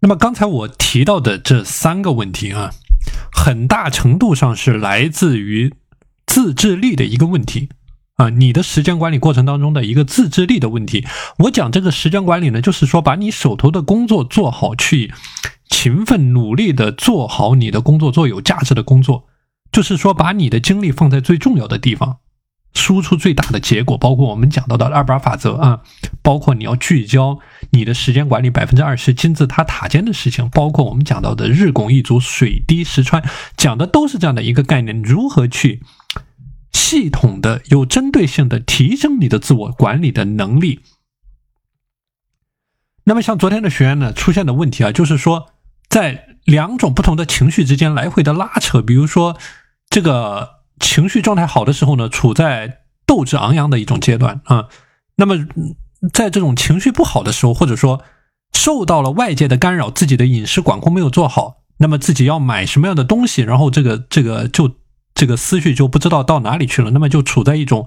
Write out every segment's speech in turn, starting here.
那么刚才我提到的这三个问题啊，很大程度上是来自于自制力的一个问题啊，你的时间管理过程当中的一个自制力的问题。我讲这个时间管理呢，就是说把你手头的工作做好，去勤奋努力的做好你的工作，做有价值的工作，就是说把你的精力放在最重要的地方。输出最大的结果，包括我们讲到的二八法则啊，包括你要聚焦你的时间管理百分之二十金字塔塔尖的事情，包括我们讲到的日拱一卒、水滴石穿，讲的都是这样的一个概念：如何去系统的、有针对性的提升你的自我管理的能力。那么，像昨天的学员呢出现的问题啊，就是说在两种不同的情绪之间来回的拉扯，比如说这个。情绪状态好的时候呢，处在斗志昂扬的一种阶段啊。那么，在这种情绪不好的时候，或者说受到了外界的干扰，自己的饮食管控没有做好，那么自己要买什么样的东西，然后这个这个就这个思绪就不知道到哪里去了，那么就处在一种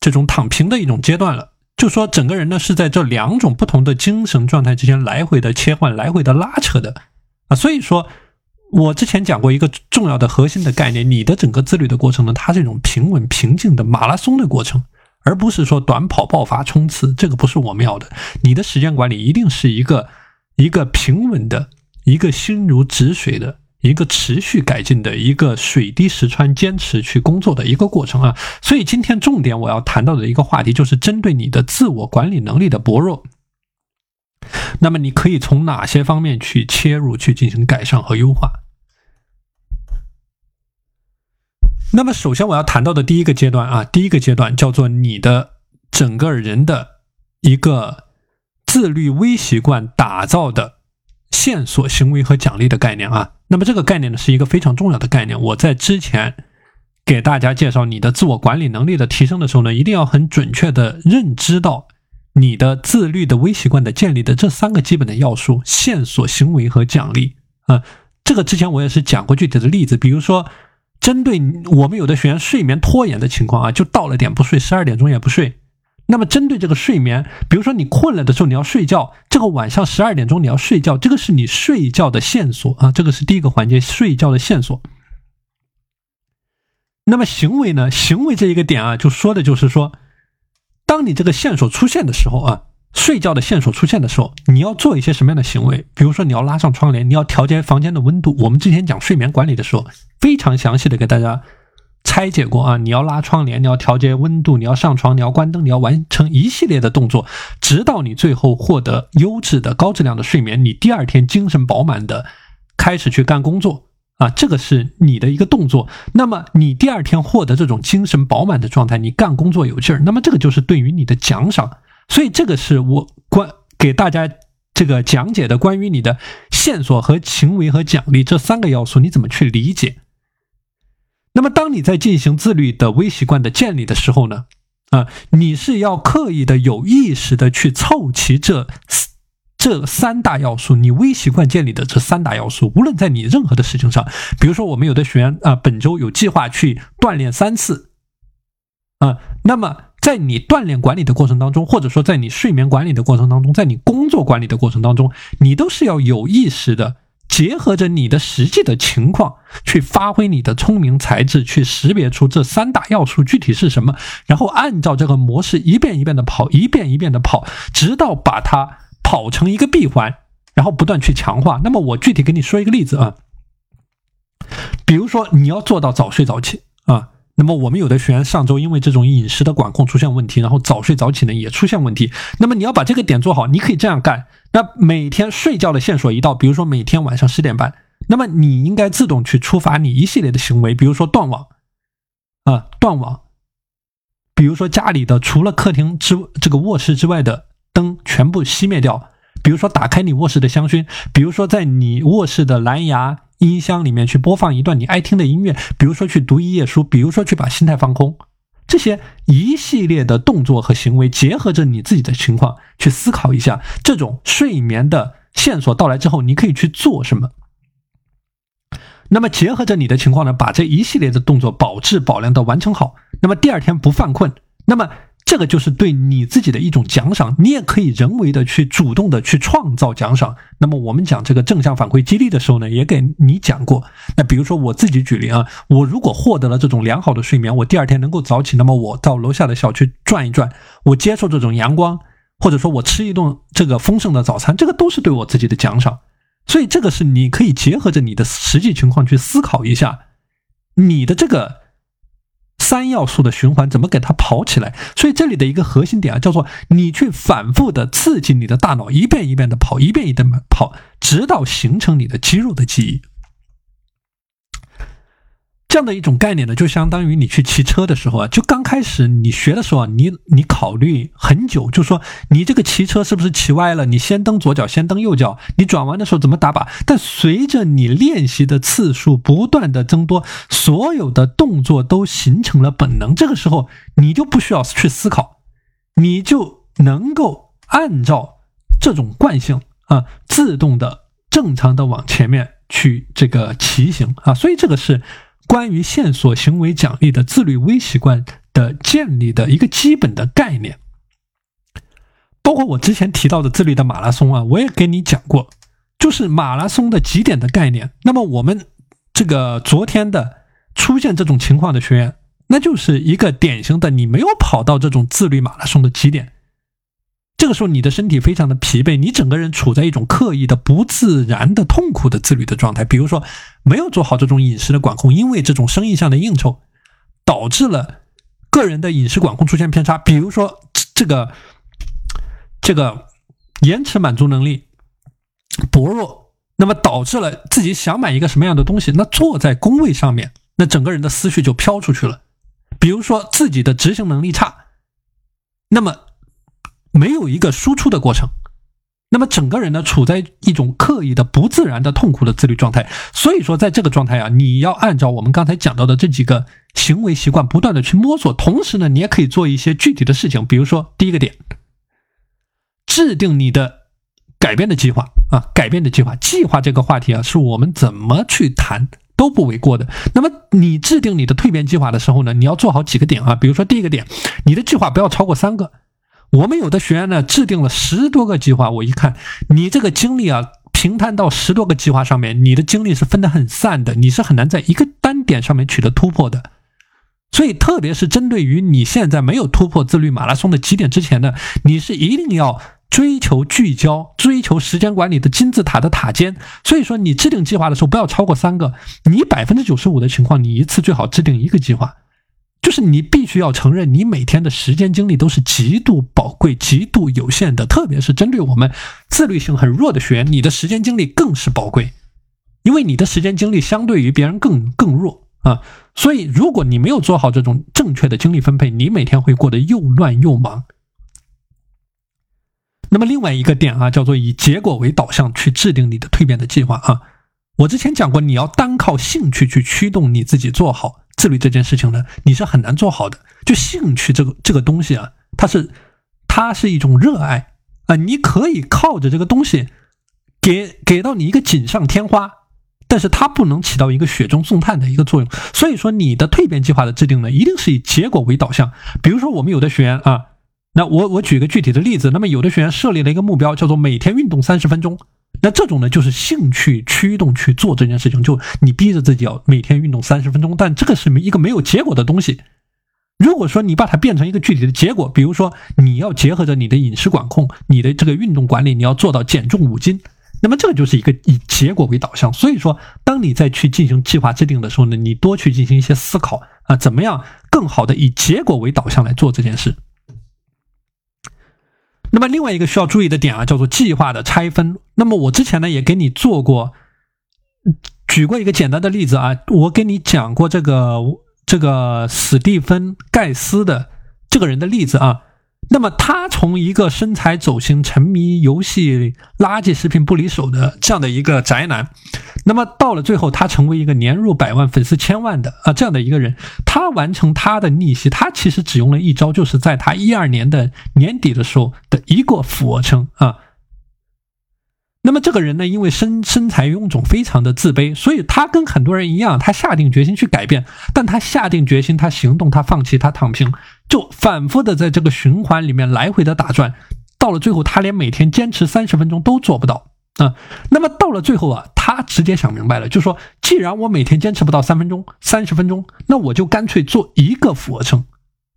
这种躺平的一种阶段了。就说整个人呢是在这两种不同的精神状态之间来回的切换，来回的拉扯的啊。所以说。我之前讲过一个重要的核心的概念，你的整个自律的过程呢，它是一种平稳平静的马拉松的过程，而不是说短跑爆发冲刺，这个不是我们要的。你的时间管理一定是一个一个平稳的、一个心如止水的、一个持续改进的一个水滴石穿、坚持去工作的一个过程啊。所以今天重点我要谈到的一个话题，就是针对你的自我管理能力的薄弱。那么你可以从哪些方面去切入，去进行改善和优化？那么首先我要谈到的第一个阶段啊，第一个阶段叫做你的整个人的一个自律微习惯打造的线索行为和奖励的概念啊。那么这个概念呢是一个非常重要的概念。我在之前给大家介绍你的自我管理能力的提升的时候呢，一定要很准确的认知到。你的自律的微习惯的建立的这三个基本的要素：线索、行为和奖励啊。这个之前我也是讲过具体的例子，比如说，针对我们有的学员睡眠拖延的情况啊，就到了点不睡，十二点钟也不睡。那么针对这个睡眠，比如说你困了的时候你要睡觉，这个晚上十二点钟你要睡觉，这个是你睡觉的线索啊，这个是第一个环节，睡觉的线索。那么行为呢？行为这一个点啊，就说的就是说。当你这个线索出现的时候啊，睡觉的线索出现的时候，你要做一些什么样的行为？比如说，你要拉上窗帘，你要调节房间的温度。我们之前讲睡眠管理的时候，非常详细的给大家拆解过啊。你要拉窗帘，你要调节温度，你要上床，你要关灯，你要完成一系列的动作，直到你最后获得优质的高质量的睡眠，你第二天精神饱满的开始去干工作。啊，这个是你的一个动作。那么你第二天获得这种精神饱满的状态，你干工作有劲儿。那么这个就是对于你的奖赏。所以这个是我关给大家这个讲解的关于你的线索和行为和奖励这三个要素，你怎么去理解？那么当你在进行自律的微习惯的建立的时候呢？啊，你是要刻意的、有意识的去凑齐这。这三大要素，你微习惯建立的这三大要素，无论在你任何的事情上，比如说我们有的学员啊，本周有计划去锻炼三次，啊，那么在你锻炼管理的过程当中，或者说在你睡眠管理的过程当中，在你工作管理的过程当中，你都是要有意识的结合着你的实际的情况，去发挥你的聪明才智，去识别出这三大要素具体是什么，然后按照这个模式一遍一遍的跑，一遍一遍的跑，直到把它。跑成一个闭环，然后不断去强化。那么我具体给你说一个例子啊，比如说你要做到早睡早起啊。那么我们有的学员上周因为这种饮食的管控出现问题，然后早睡早起呢也出现问题。那么你要把这个点做好，你可以这样干。那每天睡觉的线索一到，比如说每天晚上十点半，那么你应该自动去触发你一系列的行为，比如说断网啊，断网。比如说家里的除了客厅之这个卧室之外的。灯全部熄灭掉，比如说打开你卧室的香薰，比如说在你卧室的蓝牙音箱里面去播放一段你爱听的音乐，比如说去读一页书，比如说去把心态放空，这些一系列的动作和行为，结合着你自己的情况去思考一下，这种睡眠的线索到来之后，你可以去做什么？那么结合着你的情况呢，把这一系列的动作保质保量的完成好，那么第二天不犯困。那么这个就是对你自己的一种奖赏，你也可以人为的去主动的去创造奖赏。那么我们讲这个正向反馈激励的时候呢，也给你讲过。那比如说我自己举例啊，我如果获得了这种良好的睡眠，我第二天能够早起，那么我到楼下的小区转一转，我接受这种阳光，或者说我吃一顿这个丰盛的早餐，这个都是对我自己的奖赏。所以这个是你可以结合着你的实际情况去思考一下，你的这个。三要素的循环怎么给它跑起来？所以这里的一个核心点啊，叫做你去反复的刺激你的大脑，一遍一遍的跑，一遍一遍的跑，直到形成你的肌肉的记忆。这样的一种概念呢，就相当于你去骑车的时候啊，就刚开始你学的时候啊，你你考虑很久，就说你这个骑车是不是骑歪了？你先蹬左脚，先蹬右脚，你转弯的时候怎么打把？但随着你练习的次数不断的增多，所有的动作都形成了本能，这个时候你就不需要去思考，你就能够按照这种惯性啊，自动的、正常的往前面去这个骑行啊，所以这个是。关于线索行为奖励的自律微习惯的建立的一个基本的概念，包括我之前提到的自律的马拉松啊，我也给你讲过，就是马拉松的极点的概念。那么我们这个昨天的出现这种情况的学员，那就是一个典型的你没有跑到这种自律马拉松的极点。这个时候，你的身体非常的疲惫，你整个人处在一种刻意的、不自然的、痛苦的自律的状态。比如说，没有做好这种饮食的管控，因为这种生意上的应酬，导致了个人的饮食管控出现偏差。比如说，这个这个延迟满足能力薄弱，那么导致了自己想买一个什么样的东西，那坐在工位上面，那整个人的思绪就飘出去了。比如说，自己的执行能力差，那么。没有一个输出的过程，那么整个人呢处在一种刻意的、不自然的、痛苦的自律状态。所以说，在这个状态啊，你要按照我们刚才讲到的这几个行为习惯，不断的去摸索。同时呢，你也可以做一些具体的事情，比如说第一个点，制定你的改变的计划啊，改变的计划。计划这个话题啊，是我们怎么去谈都不为过的。那么你制定你的蜕变计划的时候呢，你要做好几个点啊，比如说第一个点，你的计划不要超过三个。我们有的学员呢，制定了十多个计划，我一看，你这个精力啊，平摊到十多个计划上面，你的精力是分得很散的，你是很难在一个单点上面取得突破的。所以，特别是针对于你现在没有突破自律马拉松的起点之前呢，你是一定要追求聚焦，追求时间管理的金字塔的塔尖。所以说，你制定计划的时候不要超过三个，你百分之九十五的情况，你一次最好制定一个计划。就是你必须要承认，你每天的时间精力都是极度宝贵、极度有限的。特别是针对我们自律性很弱的学员，你的时间精力更是宝贵，因为你的时间精力相对于别人更更弱啊。所以，如果你没有做好这种正确的精力分配，你每天会过得又乱又忙。那么，另外一个点啊，叫做以结果为导向去制定你的蜕变的计划啊。我之前讲过，你要单靠兴趣去驱动你自己做好。自律这件事情呢，你是很难做好的。就兴趣这个这个东西啊，它是它是一种热爱啊，你可以靠着这个东西给给到你一个锦上添花，但是它不能起到一个雪中送炭的一个作用。所以说，你的蜕变计划的制定呢，一定是以结果为导向。比如说，我们有的学员啊，那我我举个具体的例子，那么有的学员设立了一个目标，叫做每天运动三十分钟。那这种呢，就是兴趣驱动去做这件事情，就你逼着自己要每天运动三十分钟，但这个是一个没有结果的东西。如果说你把它变成一个具体的结果，比如说你要结合着你的饮食管控、你的这个运动管理，你要做到减重五斤，那么这个就是一个以结果为导向。所以说，当你在去进行计划制定的时候呢，你多去进行一些思考啊，怎么样更好的以结果为导向来做这件事。那么另外一个需要注意的点啊，叫做计划的拆分。那么我之前呢也给你做过，举过一个简单的例子啊，我给你讲过这个这个史蒂芬盖斯的这个人的例子啊。那么他从一个身材走形、沉迷游戏、垃圾食品不离手的这样的一个宅男，那么到了最后，他成为一个年入百万、粉丝千万的啊这样的一个人。他完成他的逆袭，他其实只用了一招，就是在他一二年的年底的时候的一个俯卧撑啊。那么这个人呢，因为身身材臃肿，非常的自卑，所以他跟很多人一样，他下定决心去改变，但他下定决心，他行动，他放弃，他躺平，就反复的在这个循环里面来回的打转，到了最后，他连每天坚持三十分钟都做不到啊。那么到了最后啊，他直接想明白了，就说，既然我每天坚持不到三分钟、三十分钟，那我就干脆做一个俯卧撑。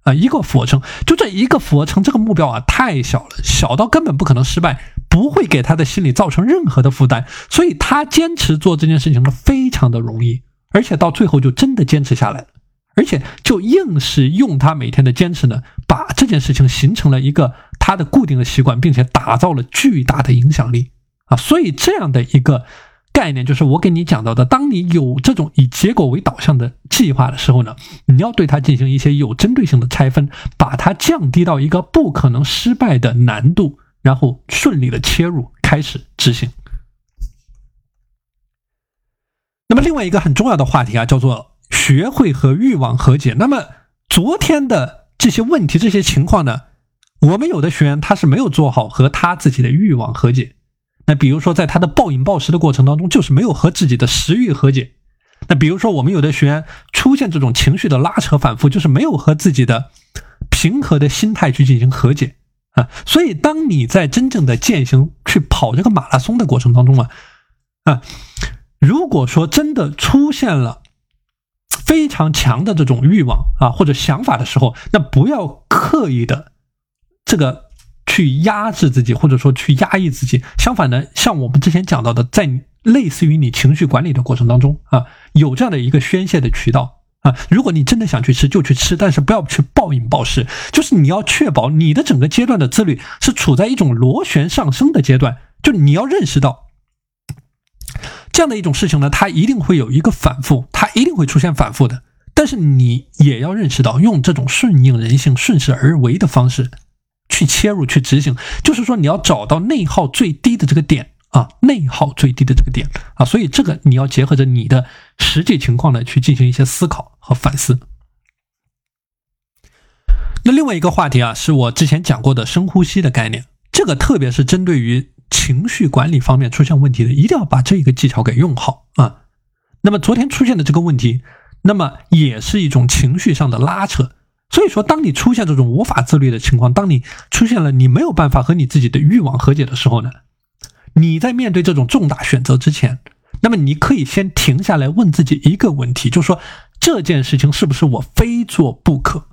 啊，一个俯卧撑，就这一个俯卧撑，这个目标啊太小了，小到根本不可能失败，不会给他的心理造成任何的负担，所以他坚持做这件事情呢，非常的容易，而且到最后就真的坚持下来了，而且就硬是用他每天的坚持呢，把这件事情形成了一个他的固定的习惯，并且打造了巨大的影响力啊，所以这样的一个。概念就是我给你讲到的，当你有这种以结果为导向的计划的时候呢，你要对它进行一些有针对性的拆分，把它降低到一个不可能失败的难度，然后顺利的切入开始执行。那么另外一个很重要的话题啊，叫做学会和欲望和解。那么昨天的这些问题、这些情况呢，我们有的学员他是没有做好和他自己的欲望和解。那比如说，在他的暴饮暴食的过程当中，就是没有和自己的食欲和解。那比如说，我们有的学员出现这种情绪的拉扯反复，就是没有和自己的平和的心态去进行和解啊。所以，当你在真正的践行去跑这个马拉松的过程当中啊啊，如果说真的出现了非常强的这种欲望啊或者想法的时候，那不要刻意的这个。去压制自己，或者说去压抑自己。相反呢，像我们之前讲到的，在类似于你情绪管理的过程当中啊，有这样的一个宣泄的渠道啊。如果你真的想去吃，就去吃，但是不要去暴饮暴食。就是你要确保你的整个阶段的自律是处在一种螺旋上升的阶段。就你要认识到这样的一种事情呢，它一定会有一个反复，它一定会出现反复的。但是你也要认识到，用这种顺应人性、顺势而为的方式。去切入去执行，就是说你要找到内耗最低的这个点啊，内耗最低的这个点啊，所以这个你要结合着你的实际情况呢去进行一些思考和反思。那另外一个话题啊，是我之前讲过的深呼吸的概念，这个特别是针对于情绪管理方面出现问题的，一定要把这一个技巧给用好啊。那么昨天出现的这个问题，那么也是一种情绪上的拉扯。所以说，当你出现这种无法自律的情况，当你出现了你没有办法和你自己的欲望和解的时候呢，你在面对这种重大选择之前，那么你可以先停下来问自己一个问题，就是说这件事情是不是我非做不可？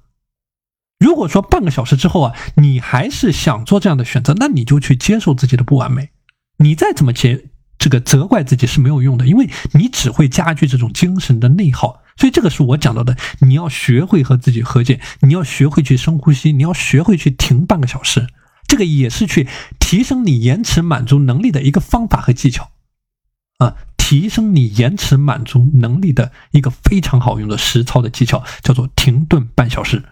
如果说半个小时之后啊，你还是想做这样的选择，那你就去接受自己的不完美，你再怎么接这个责怪自己是没有用的，因为你只会加剧这种精神的内耗。所以这个是我讲到的，你要学会和自己和解，你要学会去深呼吸，你要学会去停半个小时，这个也是去提升你延迟满足能力的一个方法和技巧，啊，提升你延迟满足能力的一个非常好用的实操的技巧，叫做停顿半小时。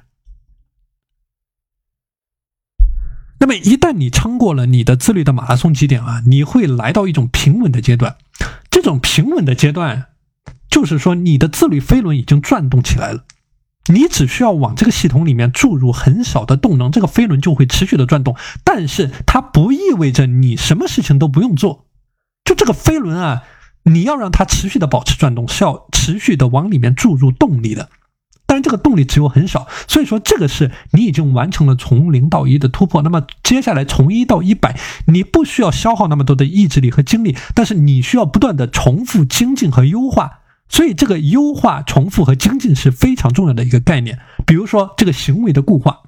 那么一旦你撑过了你的自律的马拉松极点啊，你会来到一种平稳的阶段，这种平稳的阶段。就是说，你的自律飞轮已经转动起来了，你只需要往这个系统里面注入很少的动能，这个飞轮就会持续的转动。但是它不意味着你什么事情都不用做，就这个飞轮啊，你要让它持续的保持转动，是要持续的往里面注入动力的。但是这个动力只有很少，所以说这个是你已经完成了从零到一的突破。那么接下来从一到一百，你不需要消耗那么多的意志力和精力，但是你需要不断的重复精进和优化。所以，这个优化、重复和精进是非常重要的一个概念。比如说，这个行为的固化。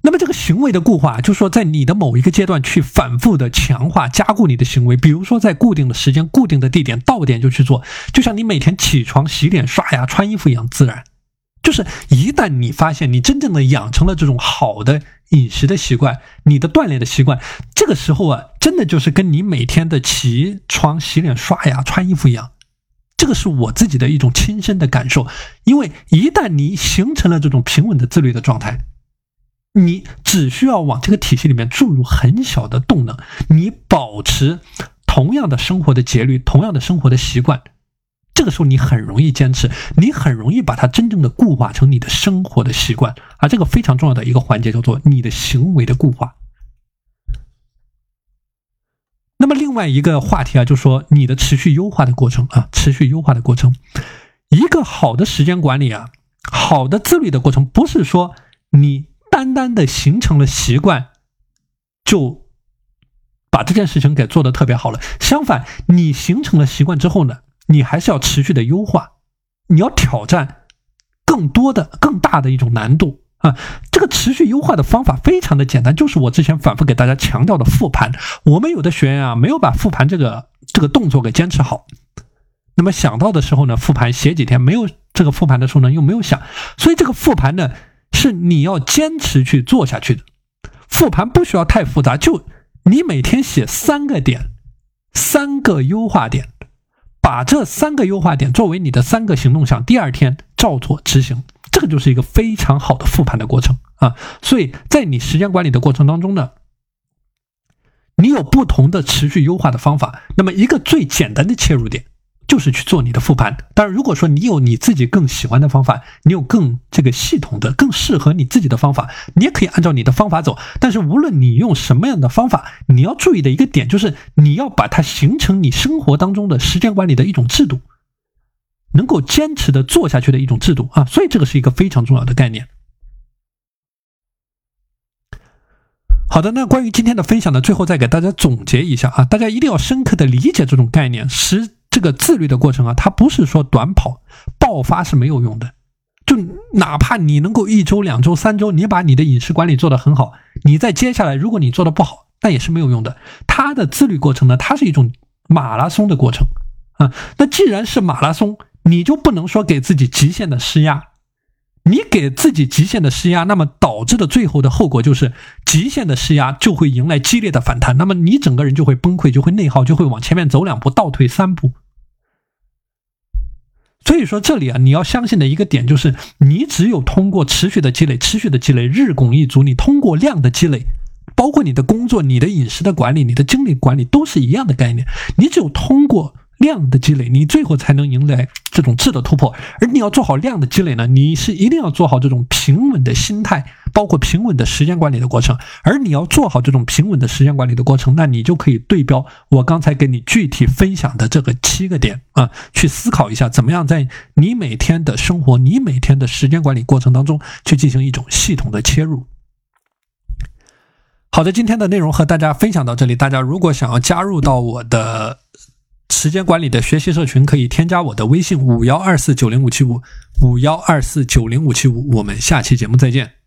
那么，这个行为的固化，就是说，在你的某一个阶段去反复的强化、加固你的行为。比如说，在固定的时间、固定的地点，到点就去做，就像你每天起床、洗脸、刷牙、穿衣服一样自然。就是一旦你发现你真正的养成了这种好的饮食的习惯，你的锻炼的习惯，这个时候啊，真的就是跟你每天的起床、洗脸、刷牙、穿衣服一样。这个是我自己的一种亲身的感受。因为一旦你形成了这种平稳的自律的状态，你只需要往这个体系里面注入很小的动能，你保持同样的生活的节律、同样的生活的习惯。这个时候你很容易坚持，你很容易把它真正的固化成你的生活的习惯啊。这个非常重要的一个环节叫做你的行为的固化。那么另外一个话题啊，就说你的持续优化的过程啊，持续优化的过程，一个好的时间管理啊，好的自律的过程，不是说你单单的形成了习惯，就把这件事情给做的特别好了。相反，你形成了习惯之后呢，你还是要持续的优化，你要挑战更多的、更大的一种难度。啊，这个持续优化的方法非常的简单，就是我之前反复给大家强调的复盘。我们有的学员啊，没有把复盘这个这个动作给坚持好，那么想到的时候呢，复盘写几天；没有这个复盘的时候呢，又没有想。所以这个复盘呢，是你要坚持去做下去的。复盘不需要太复杂，就你每天写三个点，三个优化点，把这三个优化点作为你的三个行动项，第二天照做执行。这个就是一个非常好的复盘的过程啊，所以在你时间管理的过程当中呢，你有不同的持续优化的方法。那么一个最简单的切入点就是去做你的复盘。当然，如果说你有你自己更喜欢的方法，你有更这个系统的、更适合你自己的方法，你也可以按照你的方法走。但是无论你用什么样的方法，你要注意的一个点就是你要把它形成你生活当中的时间管理的一种制度。能够坚持的做下去的一种制度啊，所以这个是一个非常重要的概念。好的，那关于今天的分享呢，最后再给大家总结一下啊，大家一定要深刻的理解这种概念。时这个自律的过程啊，它不是说短跑爆发是没有用的，就哪怕你能够一周、两周、三周，你把你的饮食管理做得很好，你在接下来如果你做得不好，那也是没有用的。它的自律过程呢，它是一种马拉松的过程啊。那既然是马拉松，你就不能说给自己极限的施压，你给自己极限的施压，那么导致的最后的后果就是极限的施压就会迎来激烈的反弹，那么你整个人就会崩溃，就会内耗，就会往前面走两步，倒退三步。所以说这里啊，你要相信的一个点就是，你只有通过持续的积累，持续的积累，日拱一卒，你通过量的积累，包括你的工作、你的饮食的管理、你的精力管理，都是一样的概念。你只有通过。量的积累，你最后才能迎来这种质的突破。而你要做好量的积累呢，你是一定要做好这种平稳的心态，包括平稳的时间管理的过程。而你要做好这种平稳的时间管理的过程，那你就可以对标我刚才给你具体分享的这个七个点啊，去思考一下，怎么样在你每天的生活、你每天的时间管理过程当中去进行一种系统的切入。好的，今天的内容和大家分享到这里。大家如果想要加入到我的。时间管理的学习社群可以添加我的微信五幺二四九零五七五五幺二四九零五七五，我们下期节目再见。